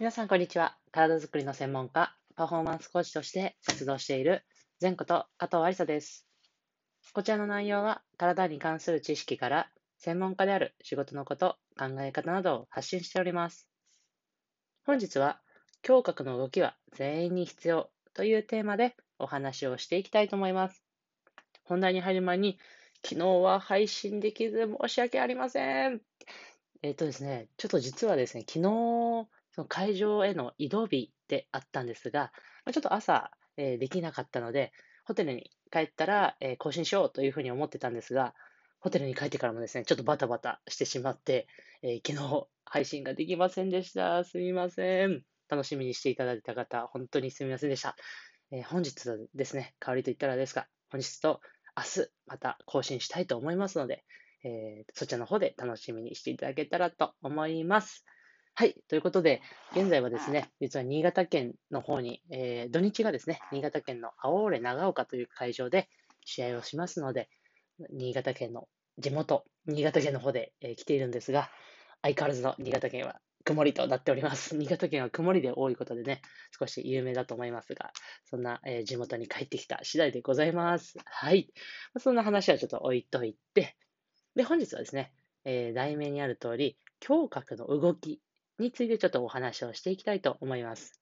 皆さん、こんにちは。体づくりの専門家、パフォーマンスコーチとして活動している、前こと加藤ありさです。こちらの内容は、体に関する知識から、専門家である仕事のこと、考え方などを発信しております。本日は、胸郭の動きは全員に必要というテーマでお話をしていきたいと思います。本題に入る前に、昨日は配信できず申し訳ありません。えっ、とですね、ちょっと実はですね、昨日、その会場への移動日であったんですが、ちょっと朝、えー、できなかったので、ホテルに帰ったら、えー、更新しようというふうに思ってたんですが、ホテルに帰ってからもですね、ちょっとバタバタしてしまって、えー、昨日配信ができませんでした。すみません。楽しみにしていただいた方、本当にすみませんでした。え本日ですね、代わりと言ったらですが、本日と明日また更新したいと思いますので、えー、そちらの方で楽しみにしていただけたらと思います。はい。ということで、現在はですね、実は新潟県の方に、えー、土日がですね、新潟県の青折長岡という会場で試合をしますので、新潟県の地元、新潟県の方で、えー、来ているんですが、相変わらずの新潟県は曇りとなっております。新潟県は曇りで多いことでね、少し有名だと思いますが、そんな、えー、地元に帰ってきた次第でございます。はい。そんな話はちょっと置いといて、で、本日はですね、えー、題名にある通り、胸郭の動きについてちょっとお話をしていきたいと思います。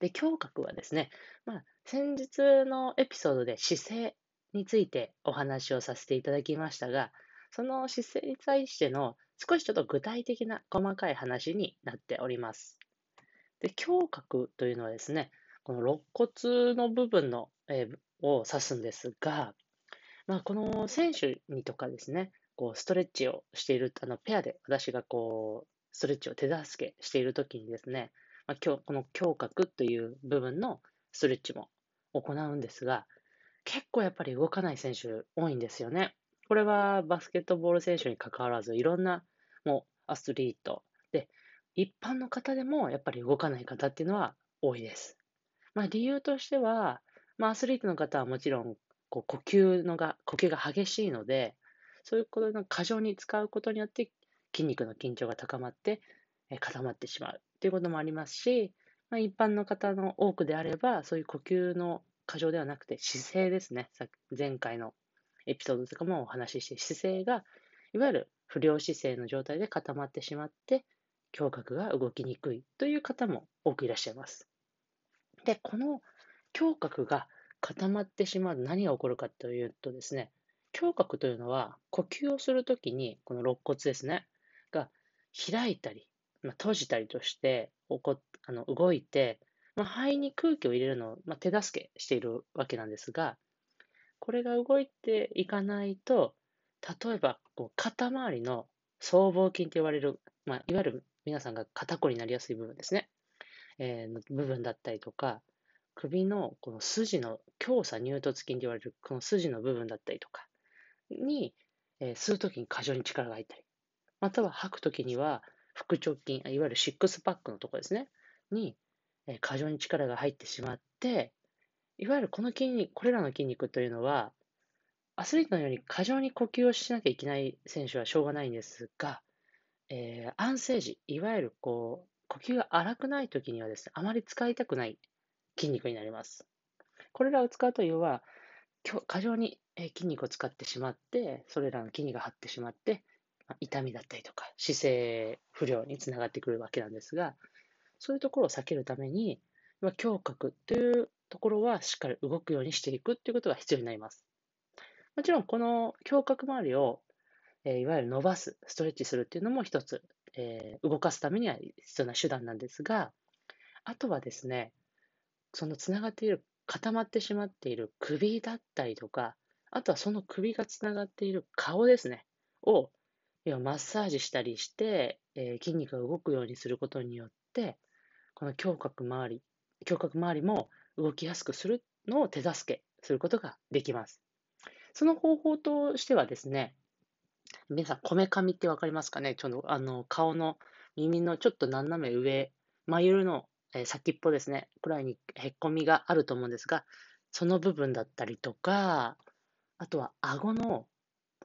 で、胸郭はですね、まあ、先日のエピソードで姿勢についてお話をさせていただきましたが、その姿勢に対しての少しちょっと具体的な細かい話になっております。で、胸郭というのはですね、この肋骨の部分の、えー、を指すんですが、まあ、この選手にとかですね、こうストレッチをしている、あのペアで私がこうストレッチを手助けしているときにですね、まあ、今日この胸郭という部分のストレッチも行うんですが、結構やっぱり動かない選手多いんですよね。これはバスケットボール選手に関わらず、いろんなもうアスリートで、一般の方でもやっぱり動かない方っていうのは多いです。まあ、理由としては、まあ、アスリートの方はもちろんこう呼吸のが呼吸が激しいので、そういうことの過剰に使うことによって筋肉の緊張が高まって、え固まってしまうということもありますし、まあ、一般の方の多くであれば、そういう呼吸の過剰ではなくて姿勢ですね。前回のエピソードとかもお話しして、姿勢が、いわゆる不良姿勢の状態で固まってしまって、胸郭が動きにくいという方も多くいらっしゃいます。で、この胸郭が固まってしまう何が起こるかというとですね、胸郭というのは呼吸をするときに、この肋骨ですね、開いたり、まあ、閉じたりとしてこあの動いて、まあ、肺に空気を入れるのを、まあ、手助けしているわけなんですが、これが動いていかないと、例えばこう肩周りの僧帽筋と言われる、まあ、いわゆる皆さんが肩こりになりやすい部分ですね、えー、の部分だったりとか、首のこの筋の強鎖乳突筋と言われるこの筋の部分だったりとかに、えー、吸うときに過剰に力が入ったり、または吐くときには、腹直筋、いわゆるシックスパックのところですね、に、過剰に力が入ってしまって、いわゆるこの筋肉、これらの筋肉というのは、アスリートのように過剰に呼吸をしなきゃいけない選手はしょうがないんですが、えー、安静時、いわゆるこう、呼吸が荒くないときにはですね、あまり使いたくない筋肉になります。これらを使うというのは、過剰に筋肉を使ってしまって、それらの筋肉が張ってしまって、痛みだったりとか、姿勢不良につながってくるわけなんですが、そういうところを避けるために、胸郭というところはしっかり動くようにしていくということが必要になります。もちろん、この胸郭周りを、え、いわゆる伸ばす、ストレッチするっていうのも一つ、え、動かすためには必要な手段なんですが、あとはですね、そのつながっている、固まってしまっている首だったりとか、あとはその首がつながっている顔ですね、を要はマッサージしたりして、えー、筋肉が動くようにすることによって、この胸郭周り、胸郭周りも動きやすくするのを手助けすることができます。その方法としてはですね、皆さん、こめかみってわかりますかね？ちょっとあの顔の耳のちょっと斜め上、眉の、先っぽですね、くらいにへっこみがあると思うんですが、その部分だったりとか、あとは顎の、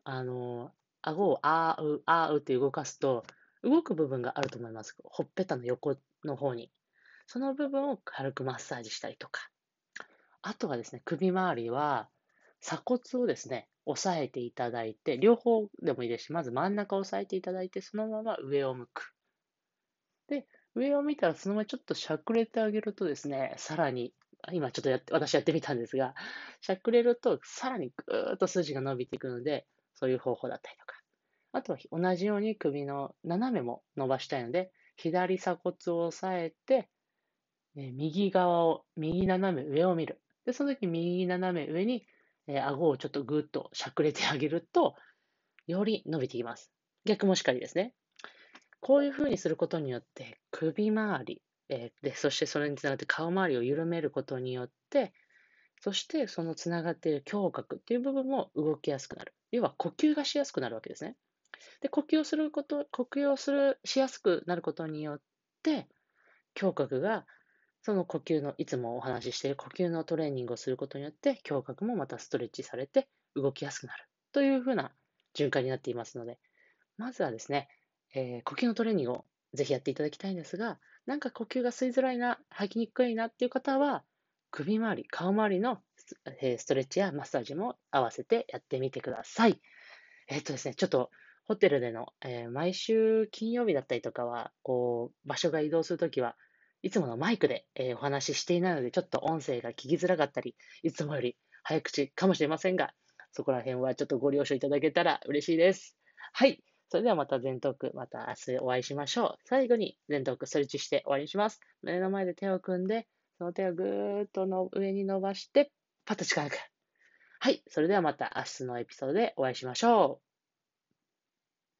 あの、顎をあう、あうって動かすと、動く部分があると思います。ほっぺたの横の方に。その部分を軽くマッサージしたりとか。あとはですね、首周りは鎖骨をですね、押さえていただいて、両方でもいいですし、まず真ん中を押さえていただいて、そのまま上を向く。で、上を見たらそのままちょっとしゃくれてあげるとですね、さらに、今ちょっとやって、私やってみたんですが、しゃくれるとさらにぐーっと筋が伸びていくので、そういう方法だったりとか。あとは同じように首の斜めも伸ばしたいので、左鎖骨を押さえて、え右側を、右斜め上を見る。で、その時右斜め上に、えー、顎をちょっとぐっとしゃくれてあげると、より伸びていきます。逆もしかりですね。こういう風にすることによって、首周り、えー、で、そしてそれにつながって顔周りを緩めることによって、そしてそのつながっている胸郭っていう部分も動きやすくなる。要は呼吸がしやすくなるわけですね。で、呼吸をすること、呼吸をする、しやすくなることによって、胸郭がその呼吸の、いつもお話ししている呼吸のトレーニングをすることによって、胸郭もまたストレッチされて動きやすくなるというふうな循環になっていますので、まずはですね、えー、呼吸のトレーニングをぜひやっていただきたいんですが、なんか呼吸が吸いづらいな、吐きにくいなっていう方は、首周り、顔周りのストレッチやマッサージも合わせてやってみてください。えっ、とですね、ちょっとホテルでの、えー、毎週金曜日だったりとかは、こう、場所が移動するときは、いつものマイクで、えー、お話ししていないので、ちょっと音声が聞きづらかったり、いつもより早口かもしれませんが、そこら辺はちょっとご了承いただけたら嬉しいです。はい。それではまた全トーク、また明日お会いしましょう。最後に全トークストレッチして終わりにします。目の前で手を組んで、その手をぐーっとの上に伸ばして、パッと力抜く。はい。それではまた明日のエピソードでお会いしましょう。